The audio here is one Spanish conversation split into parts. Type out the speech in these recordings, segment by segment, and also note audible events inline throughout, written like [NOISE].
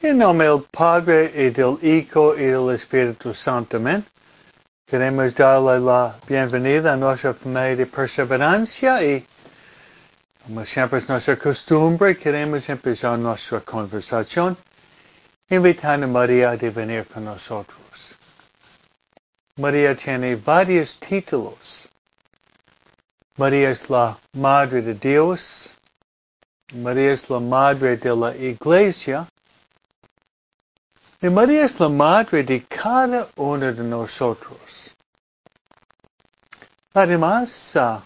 En nombre del Padre y del Hijo y del Espíritu Santo. Amén. Queremos darle la bienvenida a nuestra familia de perseverancia y como siempre es nuestra costumbre, queremos empezar nuestra conversación invitando a María a venir con nosotros. María tiene varios títulos. María es la Madre de Dios. María es la Madre de la Iglesia. Y María es la madre de cada uno de nosotros. Además, uh,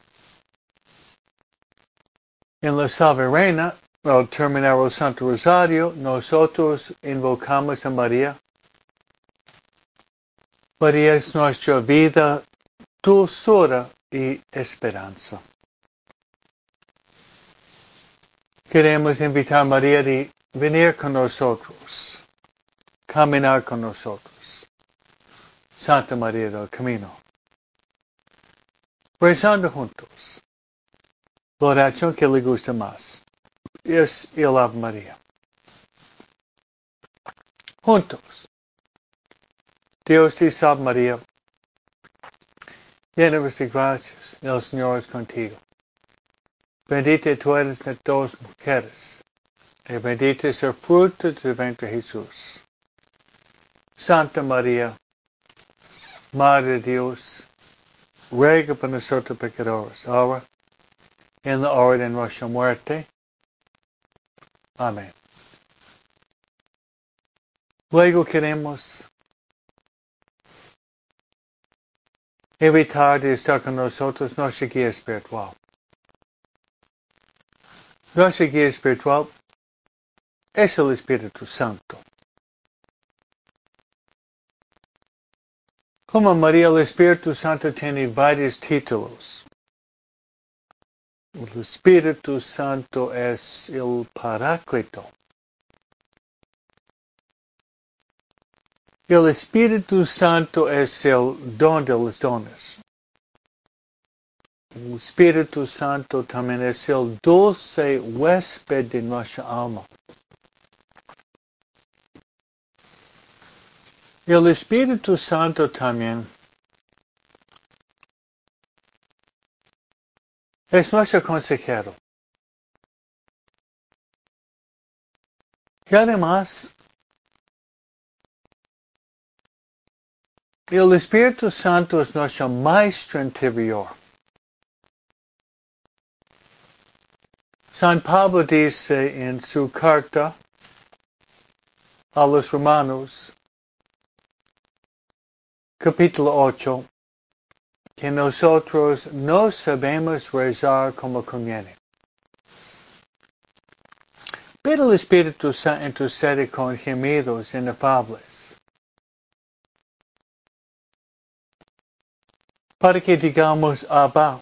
en la Salve Reina, al terminar el Santo Rosario, nosotros invocamos a María. María es nuestra vida, dulzura y esperanza. Queremos invitar a María a venir con nosotros caminar con nosotros. Santa María del Camino. Rezando juntos. La oración que le gusta más es el Ave María. Juntos. Dios te salve María. Llena de gracias. El Señor es contigo. Bendita tú eres de todas mujeres. Y bendito es el fruto de tu vientre Jesús. Santa María, Madre de Dios, ruega por nosotros pecadores, ahora en la hora de nuestra muerte. Amén. Luego queremos evitar de estar con nosotros nuestra guía espiritual. Nuestra guía espiritual es el Espíritu Santo. Como María el Espíritu Santo tiene varios títulos. El Espíritu Santo es el Paráclito. El Espíritu Santo es el don de los dones. El Espíritu Santo también es el dulce huésped de nuestra alma. El Espíritu Santo también es nuestro consejero. Y además, el Espíritu Santo es nuestro maestro interior. San Pablo dice en su carta a los romanos, capítulo 8, que nosotros no sabemos rezar como conviene. Pero el Espíritu Santo intercede con gemidos inefables. Para que digamos Abba.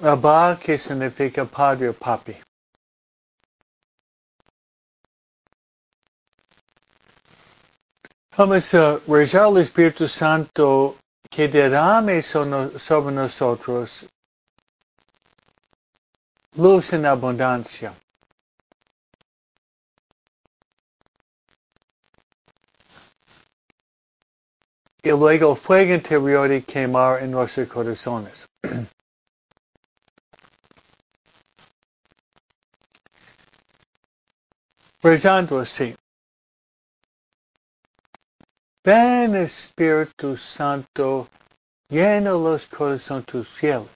Abba que significa padre o papi. Vamos a uh, rezar al Espíritu Santo que derrame sobre nosotros luz en abundancia. Y luego fuego interior de quemar en nuestros corazones. [CLEARS THROAT] Rezando así. Ven Espíritu Santo, llena los corazones tus fieles.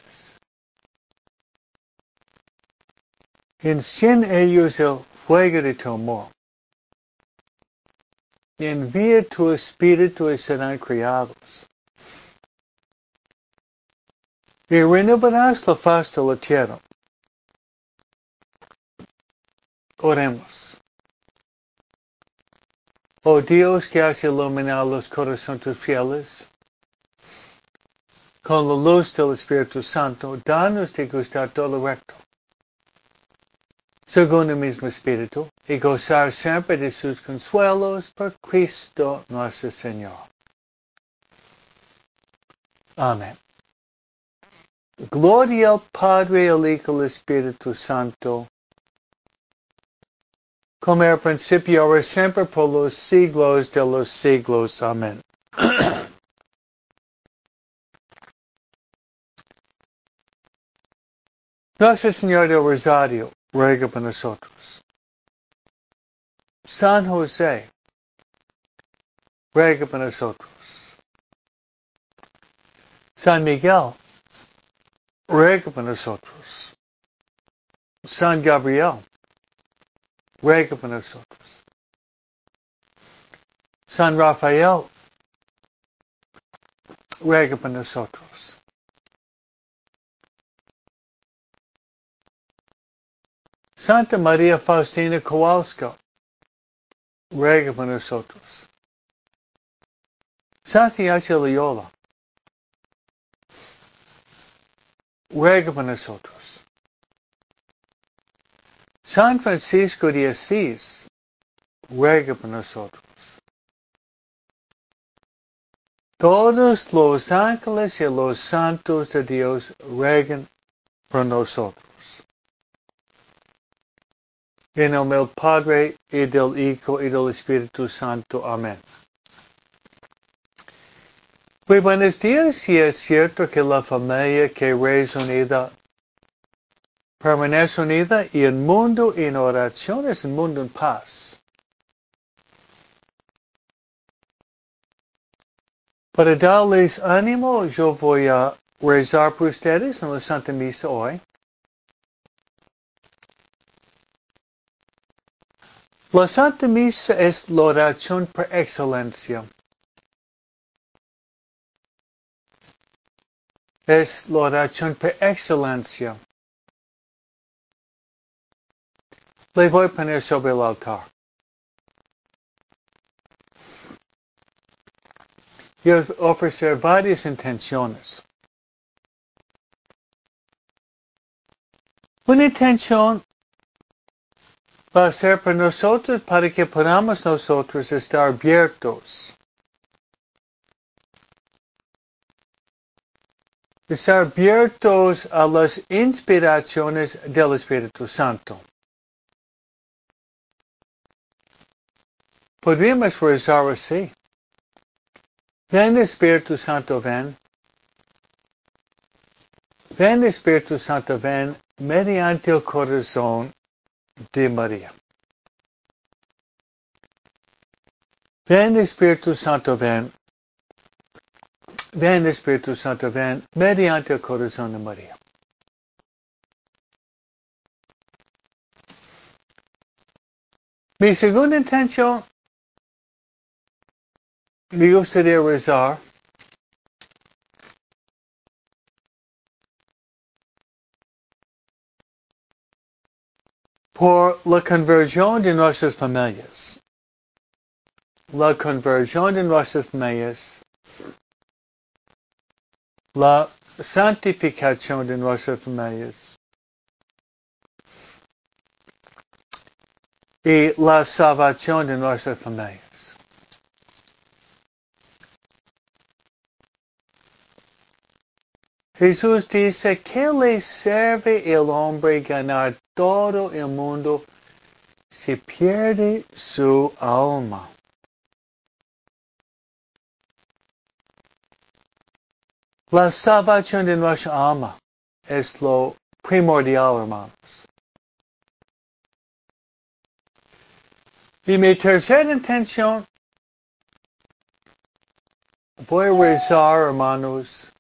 Enciende ellos el fuego de tu amor. Envía tu Espíritu y serán criados. Y renovarás la faz de la tierra. Oremos. Oh Dios que has iluminado los corazones fieles, con la luz del Espíritu Santo, danos de gustar todo lo recto, según el mismo Espíritu, y gozar siempre de sus consuelos por Cristo nuestro Señor. Amén. Gloria al Padre, al Hijo al Espíritu Santo, como era principio, ahora siempre, por los siglos de los siglos. Amén. Nuestra [CLEARS THROAT] Señora del Rosario, ruega por nosotros. San José, ruega por nosotros. San Miguel, ruega por nosotros. San Gabriel, ruega por nosotros. San Rafael, ruega por nosotros. Santa María Faustina Kowalska, ruega por nosotros. Santa Ignacia Loyola, ruega por nosotros. San Francisco de Asís, ruega por nosotros. Todos los ángeles y los santos de Dios ruegan por nosotros. En del Padre, y del Hijo, y del Espíritu Santo. Amén. Muy buenos días, y es cierto que la familia que es unida permanece unida y el mundo en oración es un mundo en paz. Para darles ánimo, yo voy a rezar por ustedes en la Santa Misa hoy. La Santa Misa es la oración por excelencia. Es la oración por excelencia. Le voy a poner sobre el altar. Y ofrecer varias intenciones. Una intención va a ser para nosotros para que podamos nosotros estar abiertos. Estar abiertos a las inspiraciones del Espíritu Santo. Podríamos rezar así. Ven Espíritu Santo, ven. Ven Espíritu Santo, ven mediante el corazón de María. Ven Espíritu Santo, ven. Ven Espíritu Santo, ven mediante el corazón de María. Mi segunda intención, me gustaría rezar por la conversión de nuestras familias. La conversión de nuestras familias. La santificación de nuestras familias. Y la salvación de nuestras familias. Jesús dice, ¿qué le sirve el hombre ganar todo el mundo si pierde su alma? La salvación de nuestra alma es lo primordial, hermanos. Y mi tercera intención, voy a rezar, hermanos,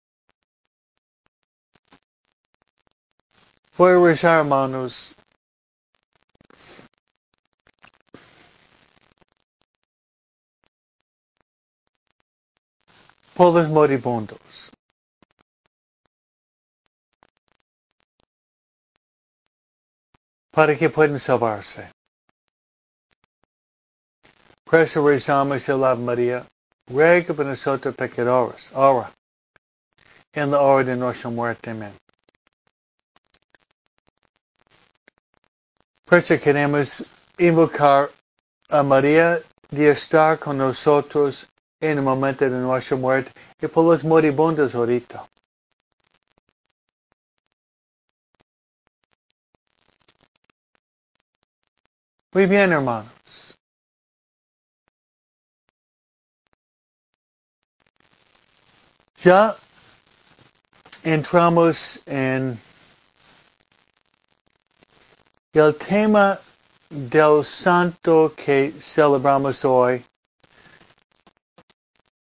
Rezar, hermanos. Por los moribundos. Para que puedan salvarse. Por eso rezamos el Ave María. Ruega por nosotros pecadores. Ahora. En la hora de nuestra muerte. Amén. Por eso queremos invocar a María de estar con nosotros en el momento de nuestra muerte y por los moribundos ahorita. Muy bien, hermanos. Ya entramos en el tema del santo que celebramos hoy.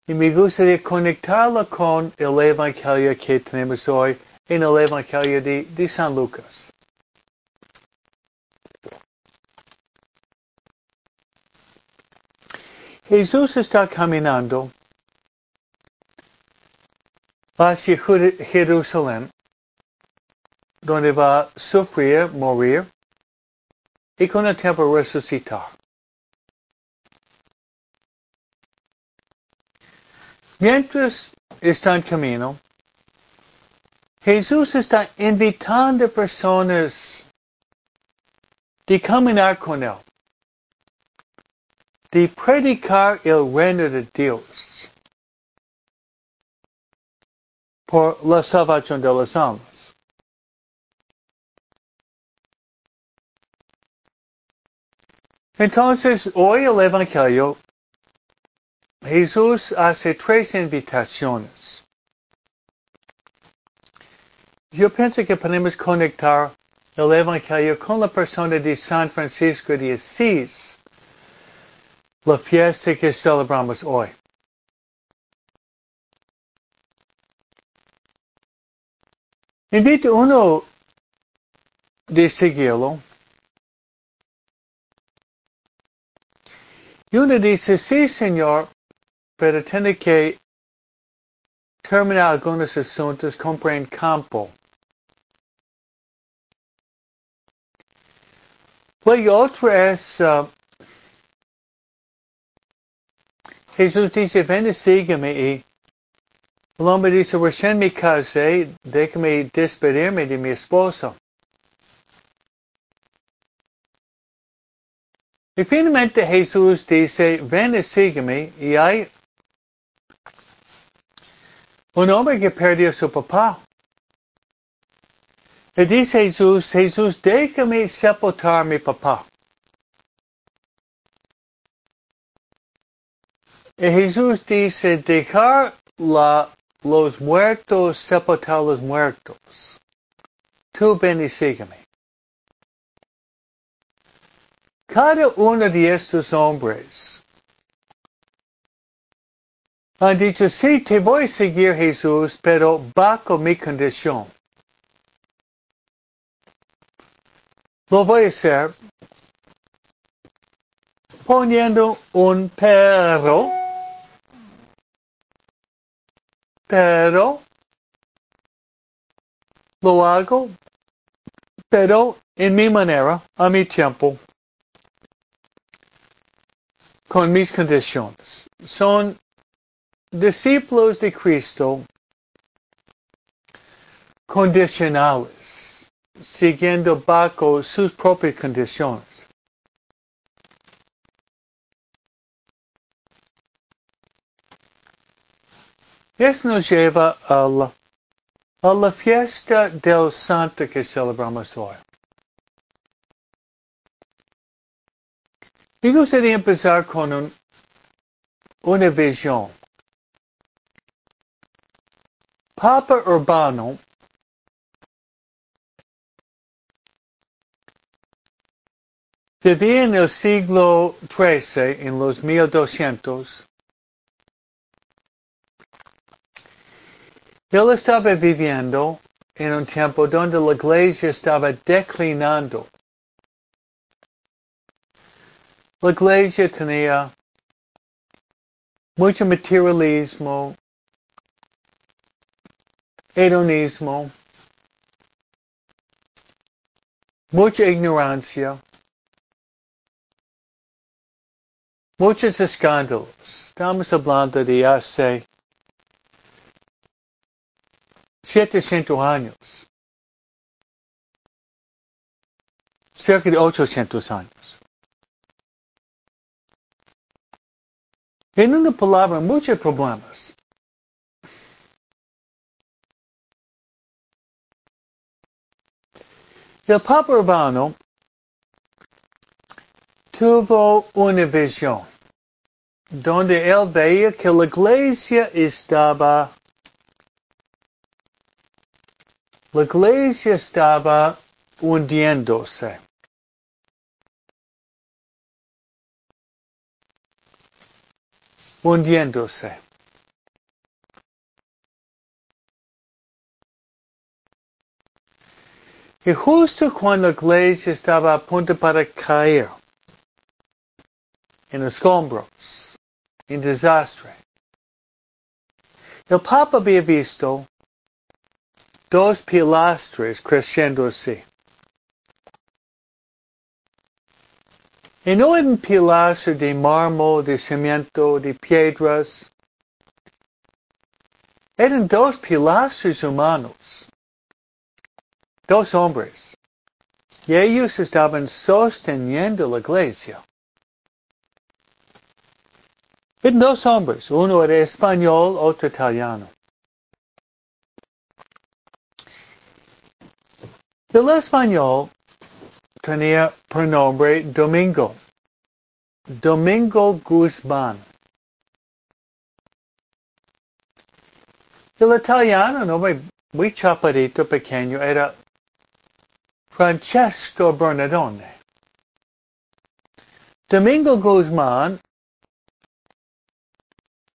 Y me gustaría conectarlo con el Evangelio que tenemos hoy en el Evangelio de, de San Lucas. Jesús está caminando hacia Jerusalén, donde va a sufrir, morir y con el tiempo resucitar. Mientras está en camino, Jesús está invitando personas de caminar con Él, de predicar el reino de Dios por la salvación de las almas. Entonces, hoy el Evangelio, Jesús hace tres invitaciones. Yo pienso que podemos conectar el Evangelio con la persona de San Francisco de Asís, la fiesta que celebramos hoy. Invito uno de seguirlo. Y uno dice, sí, señor, pero tiene que terminar algunos asuntos, comprar en campo. Luego otro es, uh, Jesús dice, ven y sígueme y el hombre dice, recién me casé, déjame despedirme de mi esposo. Finalmente Jesús dice, ven y sígueme, y hay un hombre que perdió a su papá. Y dice Jesús, Jesús, déjame sepultar a mi papá. Y Jesús dice, dejar los muertos sepultar a los muertos. Tú ven y sígueme. Cada uno de estos hombres han dicho, sí, te voy a seguir Jesús, pero bajo mi condición. Lo voy a hacer poniendo un perro, pero lo hago, pero en mi manera, a mi tiempo con mis condiciones. Son discípulos de Cristo condicionales, siguiendo bajo sus propias condiciones. Eso nos lleva a la, a la fiesta del santo que celebramos hoy. Me gustaría empezar con un, una visión. Papa Urbano vivía en el siglo XIII, en los 1200. Él estaba viviendo en un tiempo donde la iglesia estaba declinando. Iglesia tenía mucho materialismo, hedonismo, mucha ignorancia, muchos escándalos. Estamos hablando de hace 700 años, cerca de 800 años. En una palabra, muchos problemas. El Papa Urbano tuvo una visión donde él veía que la iglesia estaba la iglesia estaba hundiéndose. Hundiéndose. Y justo cuando la iglesia estaba a punto para caer en escombros, en desastre, el Papa había visto dos pilastres creciéndose. Y no un pilastre de mármol, de cemento, de piedras. Eran dos pilastres humanos dos hombres. Y ellos estaban sosteniendo la iglesia. Eran dos hombres, uno era español, otro italiano. El español tenía por nombre Domingo. Domingo Guzmán. El italiano, nombre muy chaparito, pequeño, era Francesco Bernardone. Domingo Guzmán,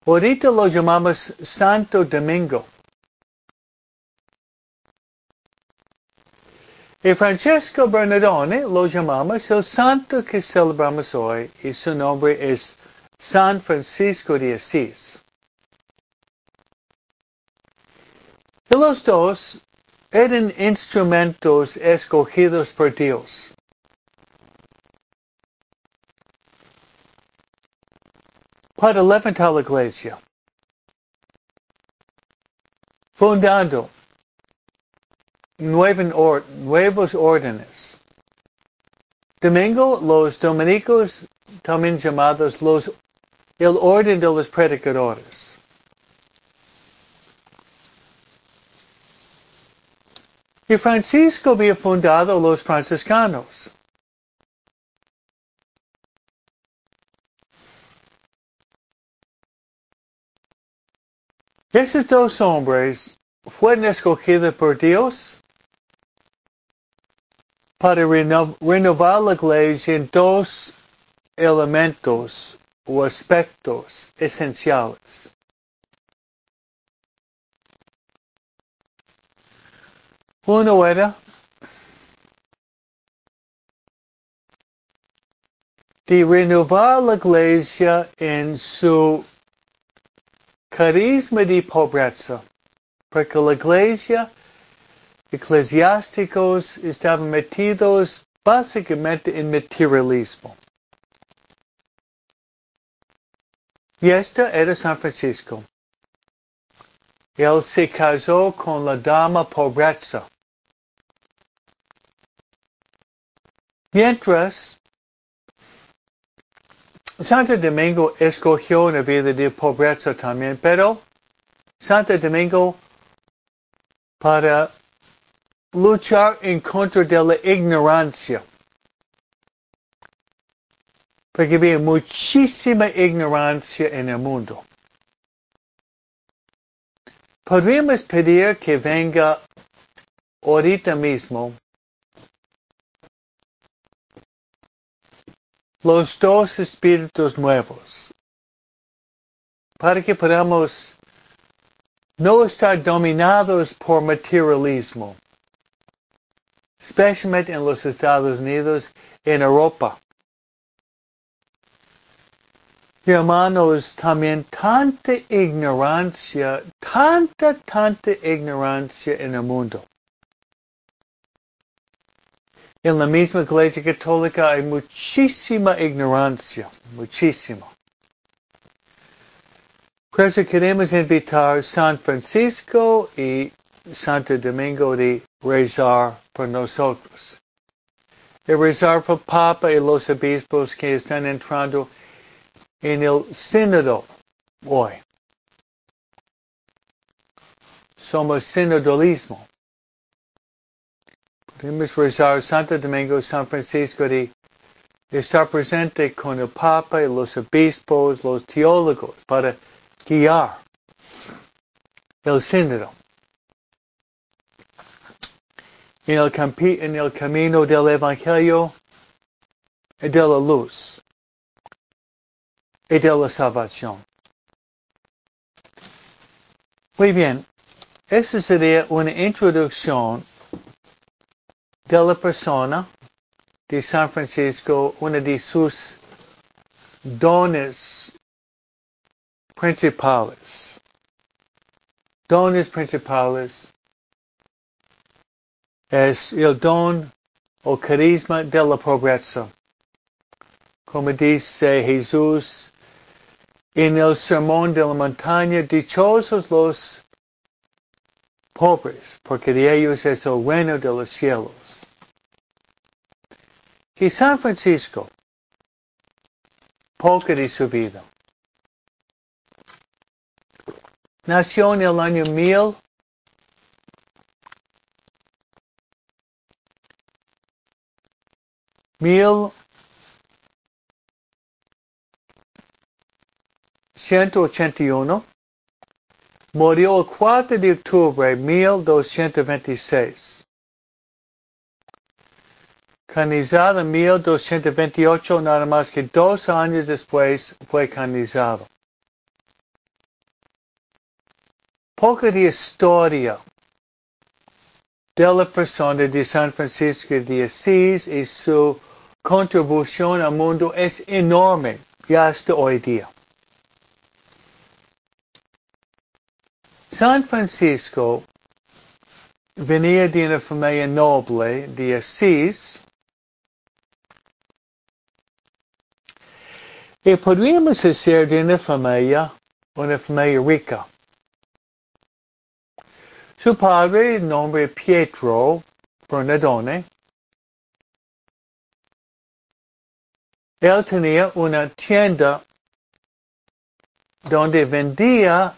ahorita lo llamamos Santo Domingo. Y Francesco Bernardone lo llamamos el santo que celebramos hoy y su nombre es San Francisco de Asís. Y los dos eran instrumentos escogidos por Dios. Para levantar la iglesia. Fundando nuevos órdenes. Domingo, los dominicos, también llamados los, el orden de los predicadores. Y Francisco había fundado los franciscanos. Esos dos hombres fueron escogidos por Dios para renovar la iglesia en dos elementos o aspectos esenciales. Uno era de renovar la iglesia en su carisma de pobreza, porque la iglesia, eclesiásticos estaban metidos básicamente en materialismo. Y esta era San Francisco. Él se casó con la dama pobreza. Mientras, Santo Domingo escogió una vida de pobreza también, pero Santo Domingo para luchar en contra de la ignorancia. Porque había muchísima ignorancia en el mundo. Podríamos pedir que venga ahorita mismo los dos espíritus nuevos para que podamos no estar dominados por materialismo, especialmente en los Estados Unidos, en Europa. Hermanos, también tanta ignorancia, tanta, tanta ignorancia en el mundo. En la misma iglesia católica hay muchísima ignorancia, muchísima. Por eso queremos invitar San Francisco y Santo Domingo de rezar por nosotros. De rezar por Papa y los obispos que están entrando en el sínodo hoy. Somos sinodalismo. Podemos rezar Santo Domingo, San Francisco de estar presente con el Papa y los obispos, los teólogos, para guiar el sínodo. En el, en el camino del Evangelio y de la luz y de la salvación. Muy bien, esa sería una introducción de la persona de San Francisco, una de sus dones principales. Dones principales es el don o carisma de la pobreza. Como dice Jesús en el sermón de la montaña, dichosos los pobres, porque de ellos es el reino de los cielos. Y San Francisco, poco de su vida. Nació en el año mil mil ciento ochenta y uno. Murió el 4 de octubre de 1226 canonizado en 1228, nada más que dos años después fue canonizado. Poca de historia de la persona de San Francisco de Asís y su contribución al mundo es enorme, ya hasta hoy día. San Francisco venía de una familia noble de Asís, Y podríamos decir de una familia, una familia rica. Su padre, nombre Pietro Bernardone, él tenía una tienda donde vendía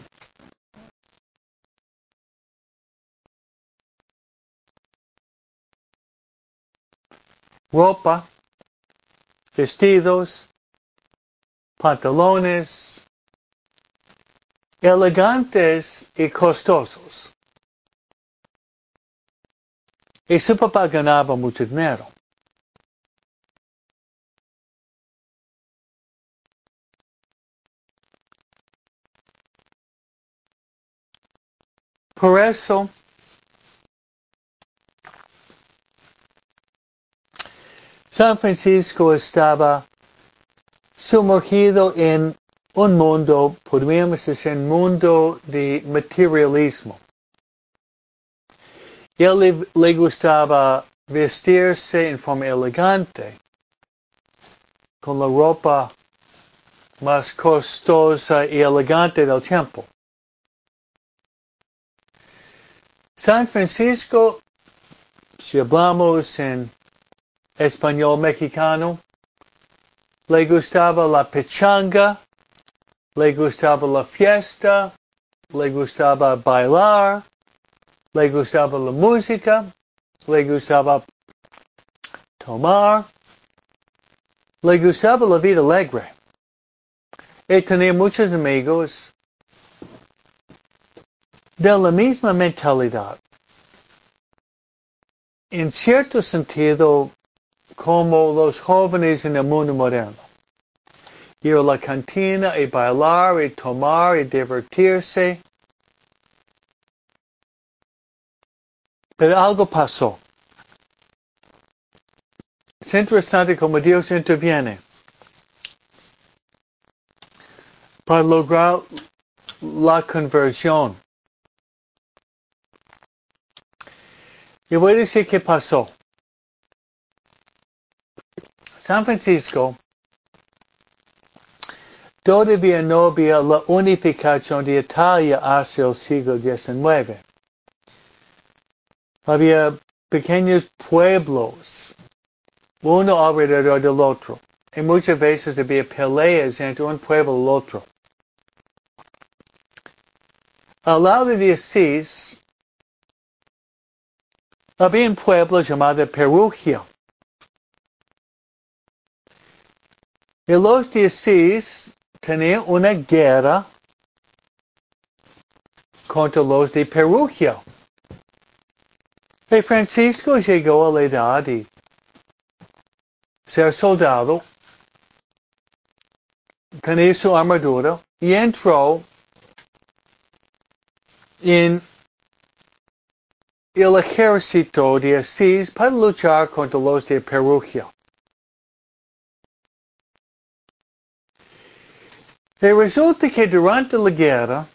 ropa, vestidos, pantalones elegantes y costosos. Y su papá ganaba mucho dinero. Por eso, San Francisco estaba sumergido en un mundo, podríamos decir, un mundo de materialismo. Él le, le gustaba vestirse en forma elegante, con la ropa más costosa y elegante del tiempo. San Francisco, si hablamos en español mexicano, le gustaba la pechanga, le gustaba la fiesta, le gustaba bailar, le gustaba la música, le gustaba tomar, le gustaba la vida alegre. Y tenía muchos amigos de la misma mentalidad. En cierto sentido, como los jóvenes en el mundo moderno. Ir a la cantina y bailar y tomar y divertirse. Pero algo pasó. Es interesante como Dios interviene para lograr la conversión. Y voy a decir qué pasó. San Francisco todavía no había la unificación de Italia hacia el siglo XIX. Había pequeños pueblos, uno alrededor del otro, y muchas veces había peleas entre un pueblo y el otro. Al lado de Asís, había un pueblo llamado Perugia. Y los de Asís tenían una guerra contra los de Perugia. Y Francisco llegó a la edad de ser soldado, tenía su armadura y entró el ejército de Asís para luchar contra los de Perugia. Y resulta que durante la guerra,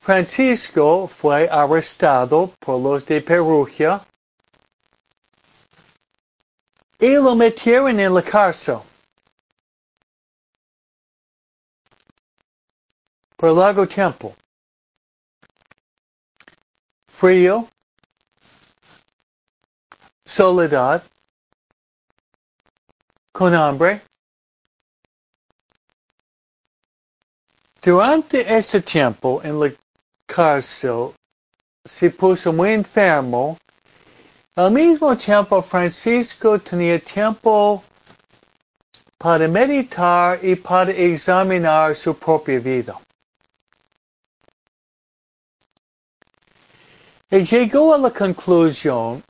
Francisco fue arrestado por los de Perugia y lo metieron en la cárcel. Por largo tiempo. Frío, soledad, con hambre. Durante ese tiempo en la cárcel se puso muy enfermo. Al mismo tiempo Francisco tenía tiempo para meditar y para examinar su propia vida. Llegó a la conclusión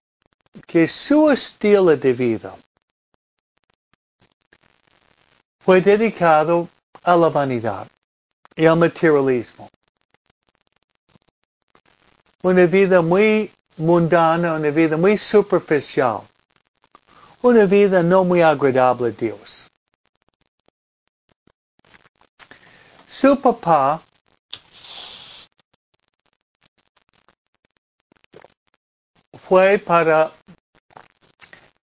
que su estilo de vida fue dedicado a la vanidad y al materialismo. Una vida muy mundana, una vida muy superficial, una vida no muy agradable a Dios. Su papá fue para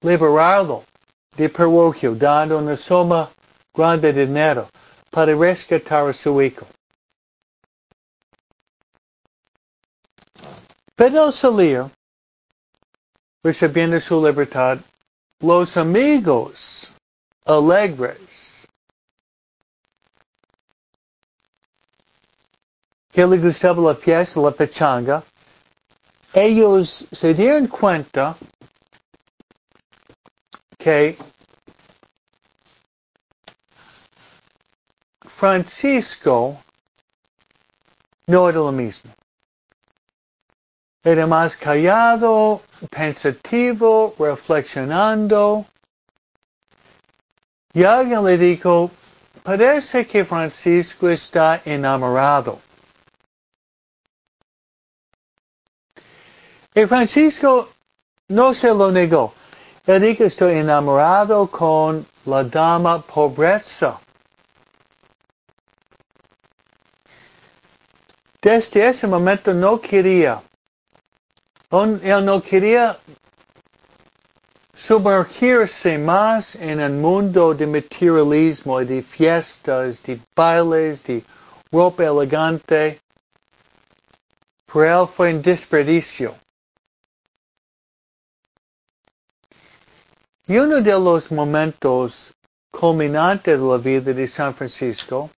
liberarlo de Perugio, dando una suma grande de dinero para rescatar a su hijo. Pero al salir, recibiendo su libertad, los amigos alegres que le gustaba la fiesta, la pechanga, ellos se dieron cuenta que Francisco no era lo mismo. Era más callado, pensativo, reflexionando. Y alguien le dijo, parece que Francisco está enamorado. Y Francisco no se lo negó. Él dijo, estoy enamorado con la dama pobreza. Desde ese momento no quería, él no quería sumergirse más en el mundo de materialismo, de fiestas, de bailes, de ropa elegante. Por él fue un desperdicio. Uno de los momentos culminantes de la vida de San Francisco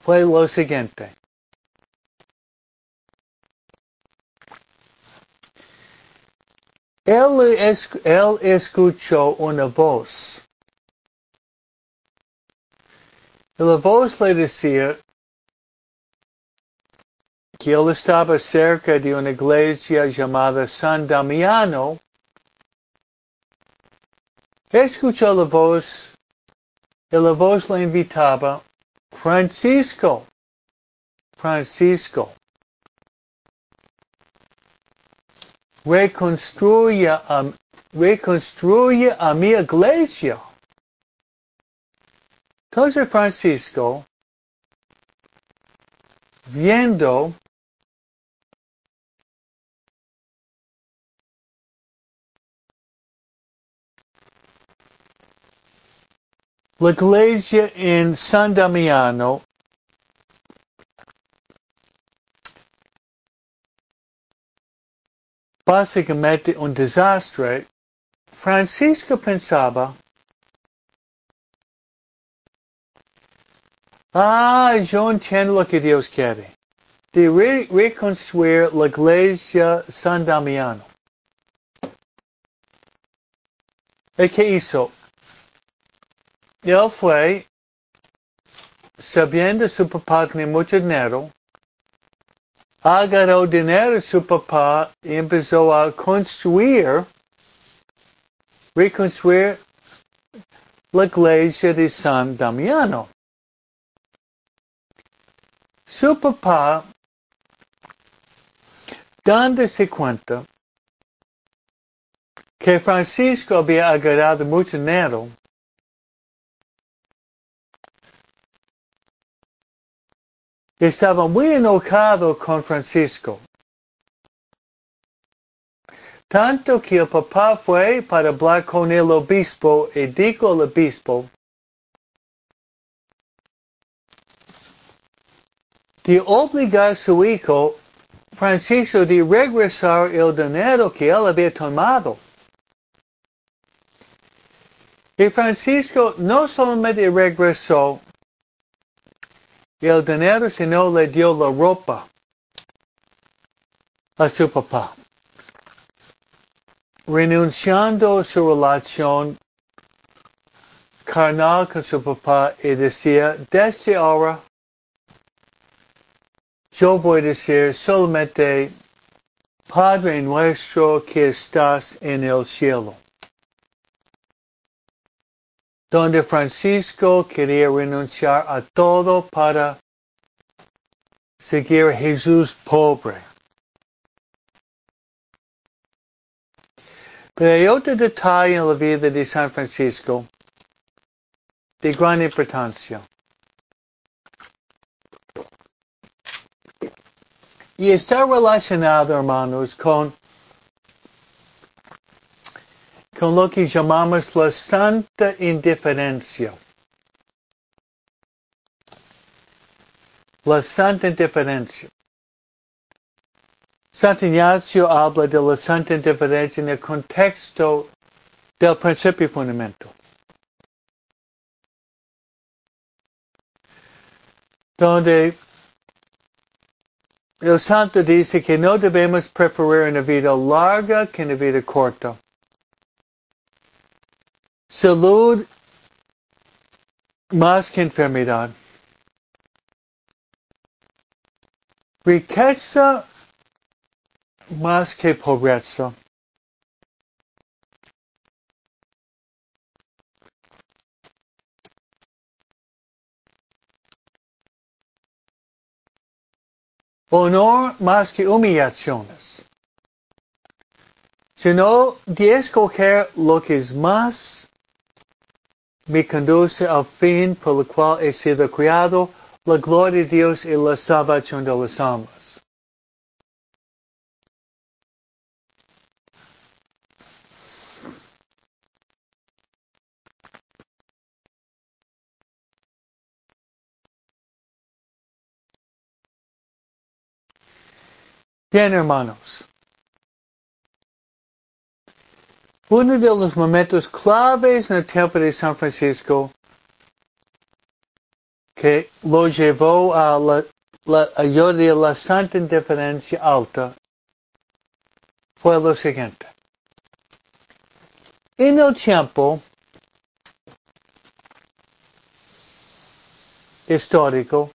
fue lo siguiente. Él, escuchó una voz. La voz le decía que él estaba cerca de una iglesia llamada San Damiano. Escuchó la voz y la voz le invitaba Francisco, Francisco, reconstruye a, reconstruye a mi iglesia. Entonces Francisco, viendo la iglesia en San Damiano básicamente un desastre, Francisco pensaba, ah, yo entiendo lo que Dios quiere, de re reconstruir la iglesia San Damiano. ¿Y qué hizo? Él fue, sabiendo su papá tenía mucho dinero, agarró dinero de su papá y empezó a construir, reconstruir la iglesia de San Damiano. Su papá, dándose cuenta que Francisco había agarrado mucho dinero, estaba muy enojado con Francisco. Tanto que el papá fue para hablar con el obispo y dijo al obispo de obligar a su hijo Francisco de regresar el dinero que él había tomado. Y Francisco no solamente regresó el dinero, sino le dio la ropa a su papá renunciando su relación carnal con su papá y decía, desde ahora yo voy a decir solamente, Padre nuestro que estás en el cielo. Donde Francisco quería renunciar a todo para seguir a Jesús pobre. Pero hay otro detalle en la vida de San Francisco de gran importancia. Y está relacionado, hermanos, con, con lo que llamamos la santa indiferencia. La santa indiferencia. Santo Ignacio habla de la santa indiferencia en el contexto del principio fundamental. Donde el santo dice que no debemos preferir una vida larga que una vida corta. Salud más que enfermedad. Riqueza más que pobreza. Honor más que humillaciones. Sino de escoger lo que es más, me conduce al fin por el cual he sido criado, la gloria de Dios y la salvación de los almas. Bien, hermanos. Uno de los momentos claves en el tiempo de San Francisco que lo llevó a la, ayuda de la santa indiferencia alta fue lo siguiente. En el tiempo histórico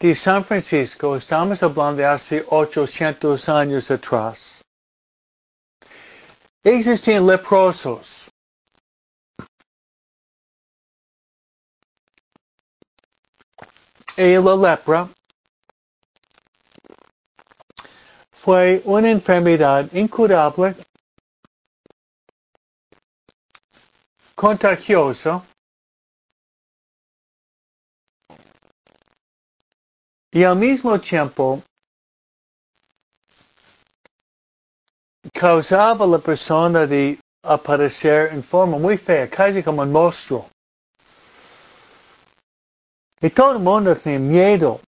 de San Francisco, estamos hablando de hace 800 años atrás. Existían leprosos. Y la lepra fue una enfermedad incurable, contagiosa, Y al mismo tiempo causaba a la persona de aparecer en forma muy fea, casi como un monstruo. Y todo el mundo tenía miedo,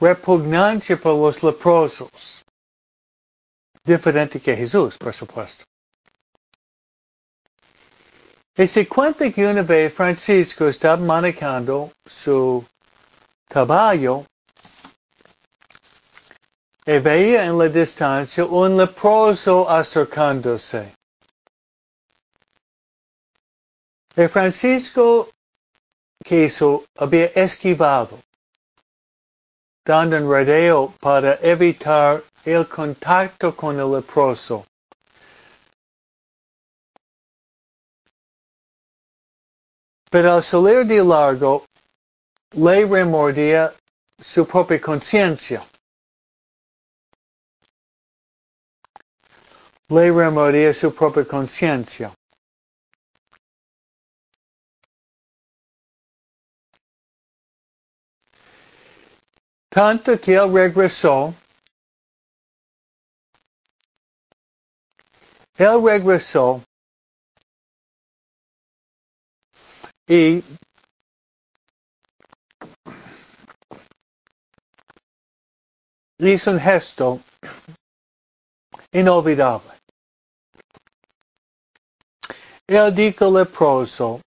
repugnancia por los leprosos, diferente que Jesús, por supuesto. Y se cuenta que una vez Francisco estaba manejando su caballo y veía en la distancia un leproso acercándose. El Francisco que hizo había esquivado, dando un rodeo para evitar el contacto con el leproso. Pero al salir de largo, le remordía su propia conciencia. Le remordía su propia conciencia. Tanto que él regresó, él regresó y hizo un gesto inolvidable. El dijo leproso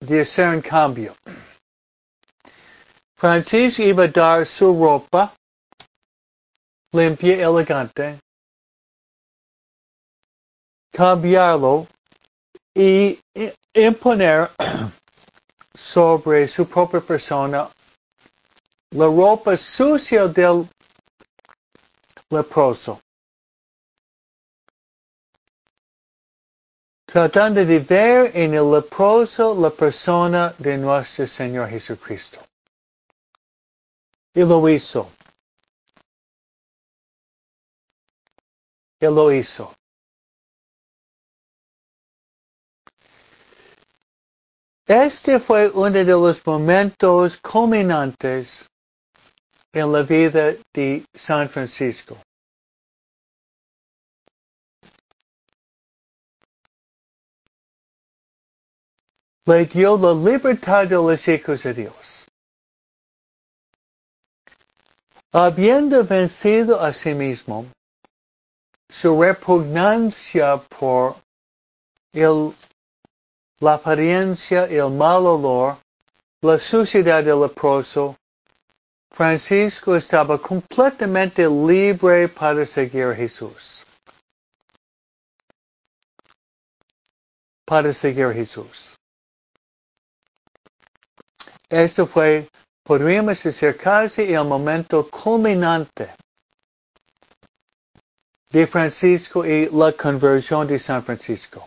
de hacer un cambio. Francis iba a dar su ropa limpia y elegante, cambiarlo y imponer [CLEARS THROAT] sobre su propia persona la ropa sucia del leproso. Tratando de ver en el leproso la persona de nuestro Señor Jesucristo. Y lo hizo. Él lo hizo. Este fue uno de los momentos culminantes en la vida de San Francisco. Le dio la libertad de los hijos de Dios. Habiendo vencido a sí mismo su repugnancia por el la apariencia, el mal olor, la suciedad del leproso, Francisco estaba completamente libre para seguir a Jesús. Para seguir a Jesús. Esto fue, podríamos decir, casi el momento culminante de Francisco y la conversión de San Francisco.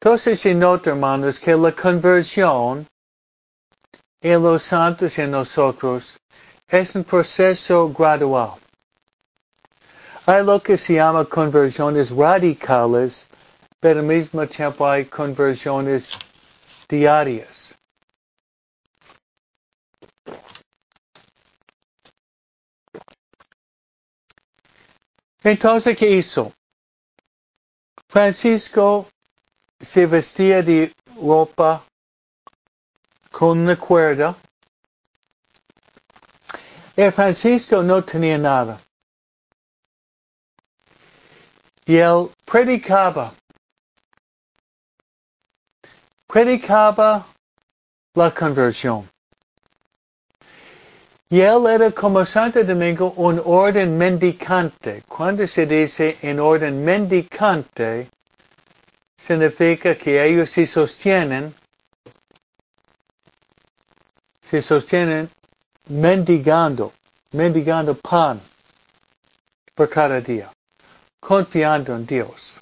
Entonces se nota, hermanos, que la conversión en los santos y en nosotros es un proceso gradual. Hay lo que se llama conversiones radicales, pero al mismo tiempo hay conversiones diarias. Entonces, ¿qué hizo? Francisco se vestía de ropa con una cuerda. El Francisco no tenía nada. Y él predicaba. Predicaba la conversión. Y él era como Santo Domingo un orden mendicante. Cuando se dice en orden mendicante, significa que ellos se sostienen, se sostienen mendigando, mendigando pan por cada día, confiando en Dios.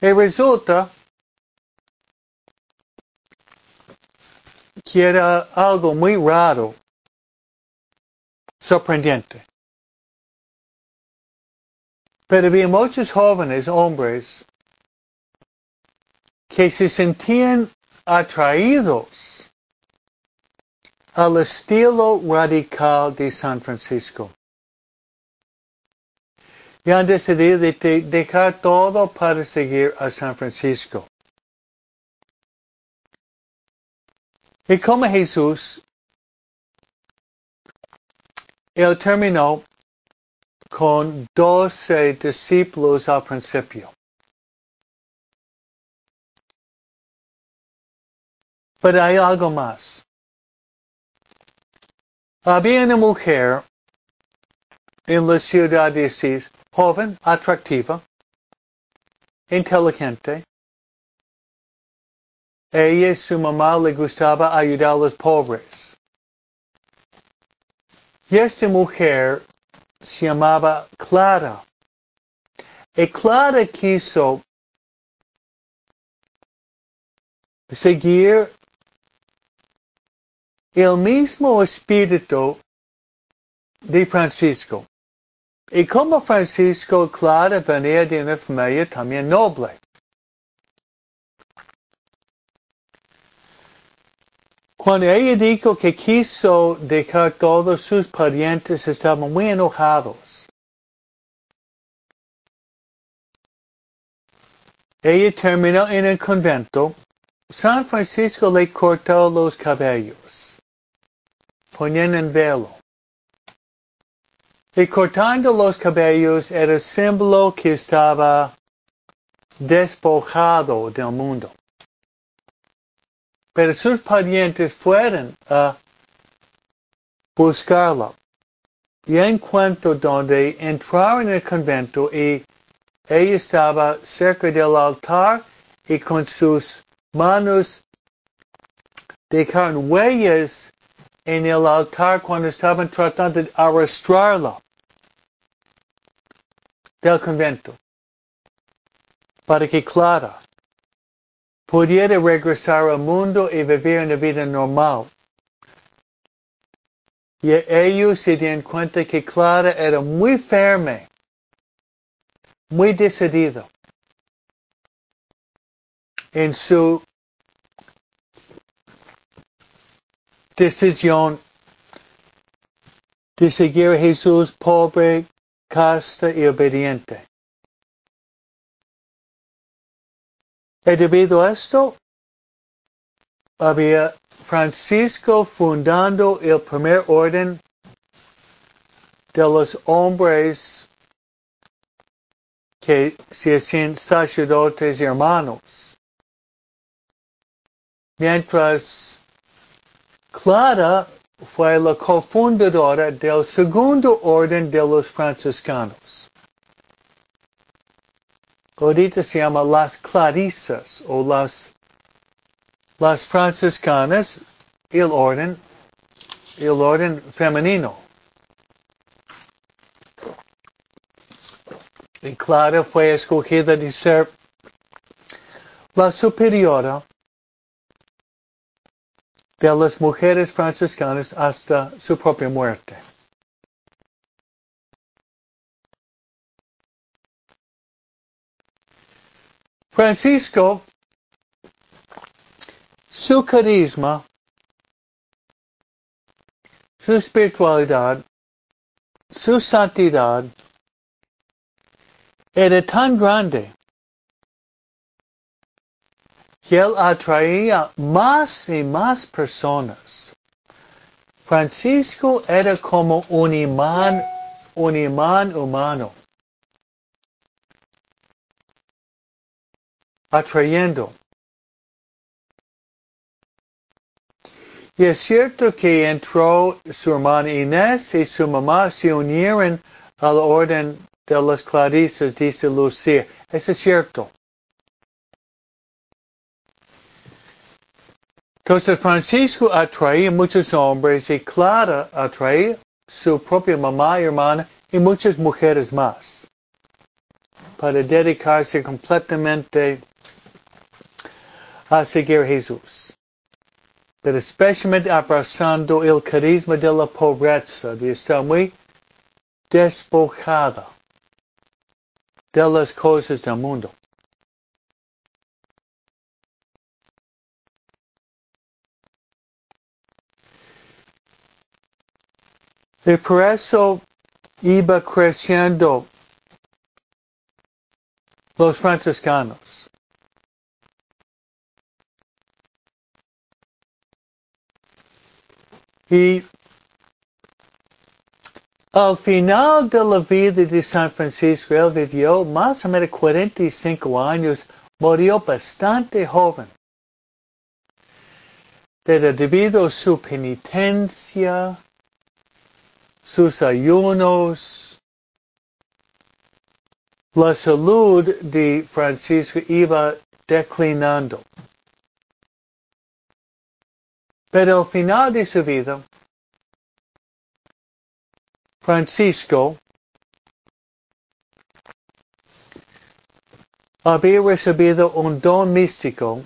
Y resulta que era algo muy raro, sorprendente. Pero había muchos jóvenes hombres que se sentían atraídos al estilo radical de San Francisco. Y han decidido de dejar todo para seguir a San Francisco. Y como Jesús, él terminó con doce discípulos al principio. Pero hay algo más. Había una mujer en la ciudad de Asís, joven, atractiva, inteligente. Ella y su mamá le gustaba ayudar a los pobres. Y esta mujer se llamaba Clara. Y Clara quiso seguir el mismo espíritu de Francisco. Y como Francisco, Clara venía de una familia también noble. Cuando ella dijo que quiso dejar todos sus parientes, estaban muy enojados. Ella terminó en el convento. San Francisco le cortó los cabellos, poniendo en velo. Y cortando los cabellos era símbolo que estaba despojado del mundo. Pero sus parientes fueron a buscarla. Y en cuanto donde entraron en el convento y ella estaba cerca del altar y con sus manos dejaron huellas en el altar cuando estaban tratando de arrastrarla del convento para que Clara pudiera regresar al mundo y vivir una vida normal. Y ellos se dieron cuenta que Clara era muy firme, muy decidida en su decisión de seguir a Jesús pobre, casta y obediente. Y debido a esto, había Francisco fundando el primer orden de los hombres que se hacían sacerdotes hermanos. Mientras Clara fue la cofundadora del segundo orden de los franciscanos. Ahorita se llama las clarisas o las, las franciscanas, el orden, el orden femenino. Y Clara fue escogida de ser la superiora de las mujeres franciscanas hasta su propia muerte. Francisco, su carisma, su espiritualidad, su santidad era tan grande que él atraía más y más personas. Francisco era como un imán, un imán humano. Atrayendo. Y es cierto que entró su hermana Inés y su mamá se unieron a la orden de las Clarisas, dice Lucía. Eso es cierto. Entonces Francisco atraía muchos hombres y Clara atraía su propia mamá y hermana y muchas mujeres más para dedicarse completamente a seguir Jesús. Pero especialmente abrazando el carisma de la pobreza, de estar muy despojada de las cosas del mundo. Y por eso iba creciendo los franciscanos. Y al final de la vida de San Francisco, él vivió más o menos 45 años, murió bastante joven. Pero debido a su penitencia, sus ayunos. La salud de Francisco iba declinando. Pero al final de su vida, Francisco había recibido un don místico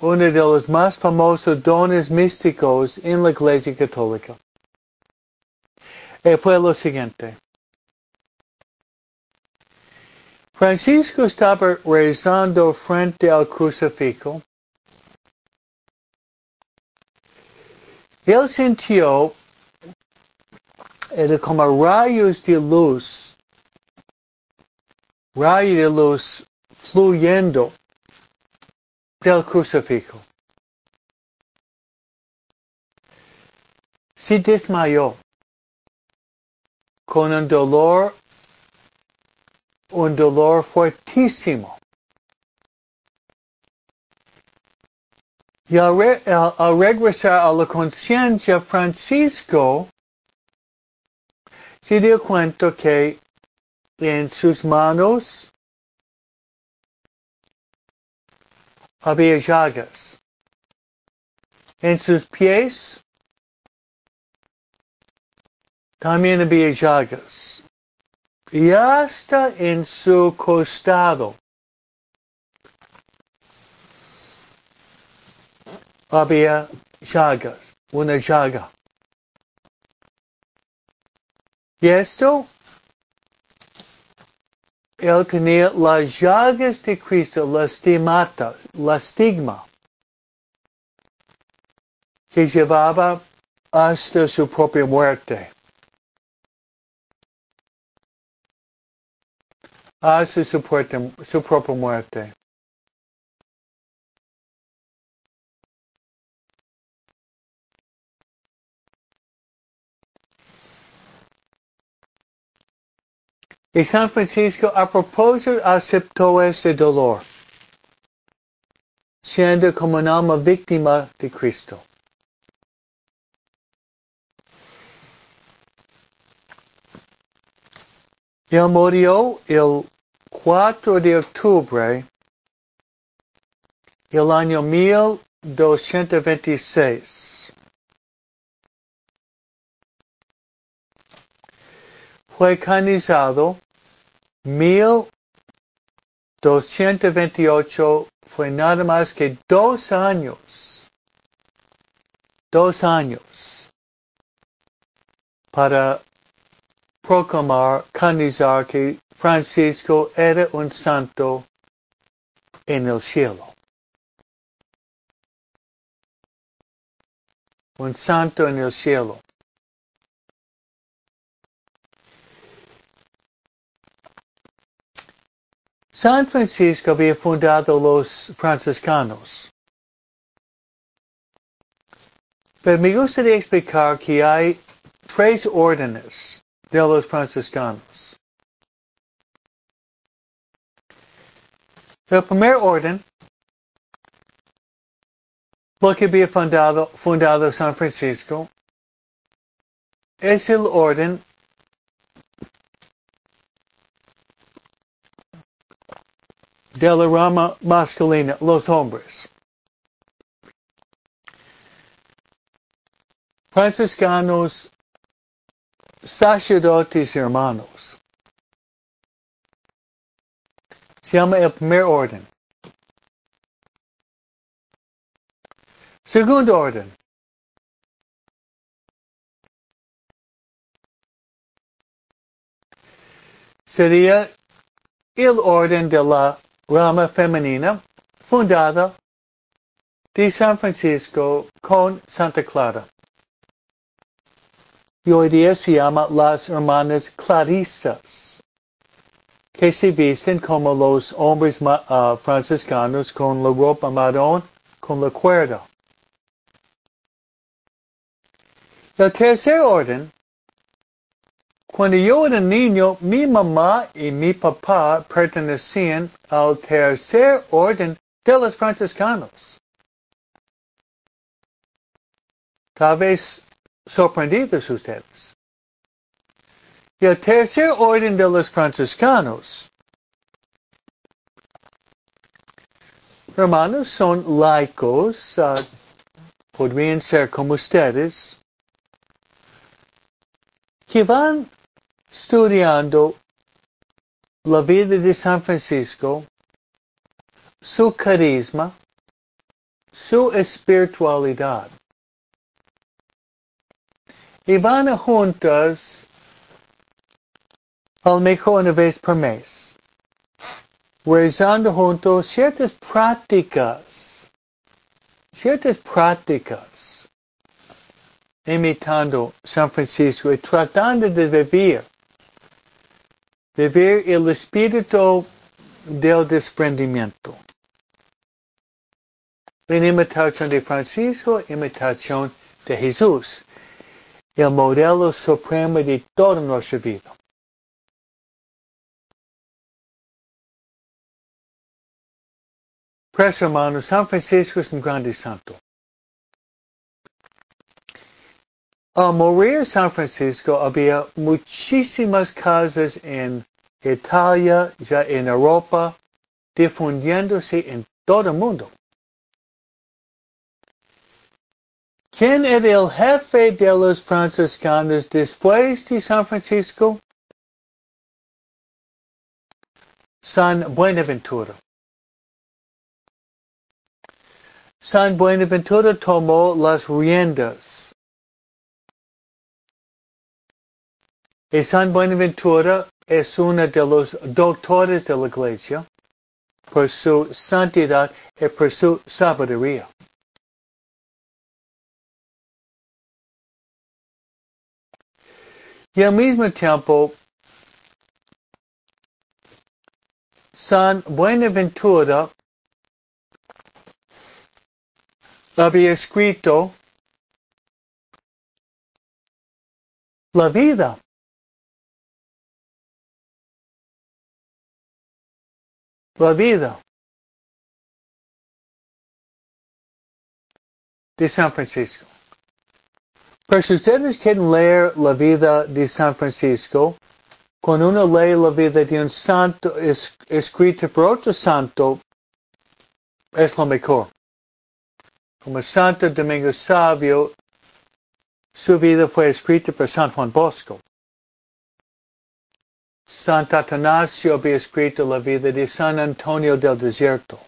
uno de los más famosos dones místicos en la Iglesia Católica. Y fue lo siguiente. Francisco estaba rezando frente al crucifijo. Él sintió como rayos de luz, rayos de luz fluyendo del crucifijo. Se desmayó con un dolor, un dolor fuertísimo. Y al, al regresar a la conciencia, Francisco se dio cuenta que en sus manos había llagas. En sus pies también había llagas. Y hasta en su costado había llagas, una llaga. Y esto, él tenía las llagas de Cristo, la stigmata, la estigma, que llevaba hasta su propia muerte. Hasta su, puerta, su propia muerte. Y San Francisco a propósito aceptó este dolor, siendo como un alma víctima de Cristo. Él murió el 4 de octubre del año 1226. Fue canonizado 1228 fue nada más que dos años, dos años para proclamar, canonizar que Francisco era un santo en el cielo. Un santo en el cielo. San Francisco había fundado los franciscanos. Pero me gustaría explicar que hay tres órdenes de los franciscanos. El primer orden, lo que había fundado, fundado San Francisco, es el orden de la rama masculina, los hombres. Franciscanos, sacerdotes hermanos. Se llama el primer orden. Segundo orden. Sería el orden de la rama femenina fundada de San Francisco con Santa Clara. Y hoy día se llama las hermanas clarisas, que se visten como los hombres uh, franciscanos con la ropa marrón con la cuerda. El tercer orden cuando yo era niño, mi mamá y mi papá pertenecían al tercer orden de los franciscanos. Tal vez sorprendidos ustedes. Y el tercer orden de los franciscanos. Hermanos, son laicos, uh, podrían ser como ustedes, que van estudiando la vida de San Francisco, su carisma, su espiritualidad. Y van juntas al mejor una vez por mes, rezando juntos ciertas prácticas, ciertas prácticas, imitando San Francisco y tratando de vivir, vivir el espíritu del desprendimiento. En imitación de Francisco, imitación de Jesús, el modelo supremo de toda nuestra vida. Pues hermanos, San Francisco es un grande santo. Al morir San Francisco había muchísimas casas en Italia, ya en Europa, difundiéndose en todo el mundo. ¿Quién era el jefe de los franciscanos después de San Francisco? San Buenaventura. San Buenaventura tomó las riendas. Y San Buenaventura es uno de los doctores de la iglesia por su santidad y por su sabiduría. Y al mismo tiempo, San Buenaventura había escrito la vida. La vida de San Francisco. Pero si ustedes quieren leer la vida de San Francisco, cuando uno lee la vida de un santo es, escrita por otro santo, es lo mejor. Como Santo Domingo Sabio, su vida fue escrita por San Juan Bosco. Santo Atanasio había escrito la vida de San Antonio del Desierto.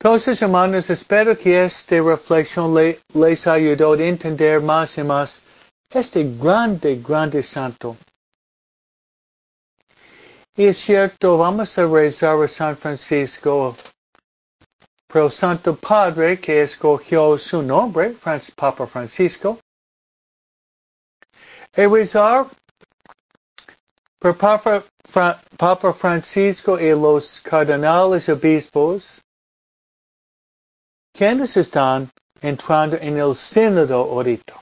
Entonces, hermanos, espero que esta reflexión les ayudó a entender más y más este grande, grande santo. Y es cierto, vamos a rezar a San Francisco, pero Santo Padre que escogió su nombre, Papa Francisco, y rezar por Papa, Papa Francisco y los cardenales obispos, quienes están entrando en el sínodo ahorita.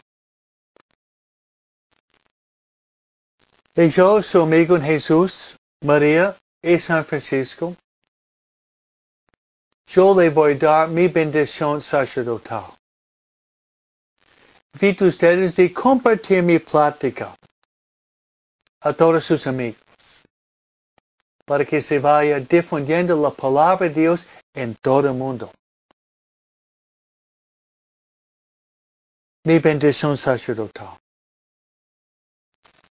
Yo, su amigo en Jesús, María y San Francisco, yo le voy a dar mi bendición sacerdotal. Invito a ustedes de compartir mi plática a todos sus amigos para que se vaya difundiendo la palabra de Dios en todo el mundo. Mi bendición sacerdotal.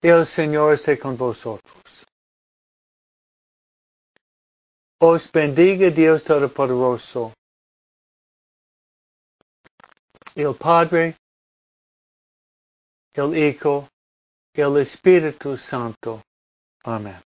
El Señor esté con vosotros. Os bendiga Dios Todopoderoso, el Padre, el Hijo, el Espíritu Santo. Amén.